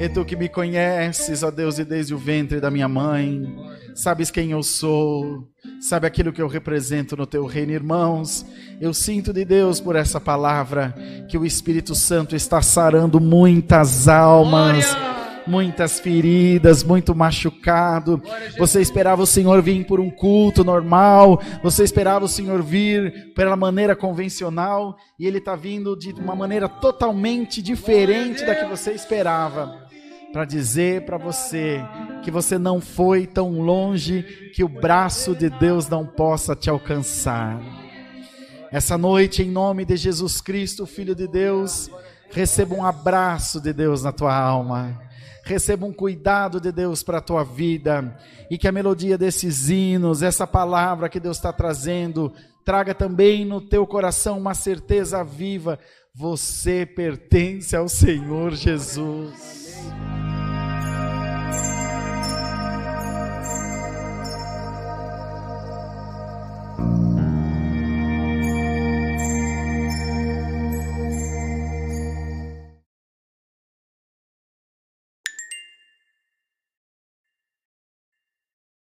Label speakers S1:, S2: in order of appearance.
S1: E tu que me conheces, ó Deus, e desde o ventre da minha mãe, sabes quem eu sou, sabe aquilo que eu represento no teu reino, irmãos. Eu sinto de Deus por essa palavra que o Espírito Santo está sarando muitas almas. Glória! Muitas feridas, muito machucado. Você esperava o Senhor vir por um culto normal, você esperava o Senhor vir pela maneira convencional, e Ele está vindo de uma maneira totalmente diferente da que você esperava. Para dizer para você que você não foi tão longe que o braço de Deus não possa te alcançar. Essa noite, em nome de Jesus Cristo, Filho de Deus, receba um abraço de Deus na tua alma receba um cuidado de Deus para a tua vida e que a melodia desses hinos, essa palavra que Deus está trazendo, traga também no teu coração uma certeza viva: você pertence ao Senhor Jesus. Amém.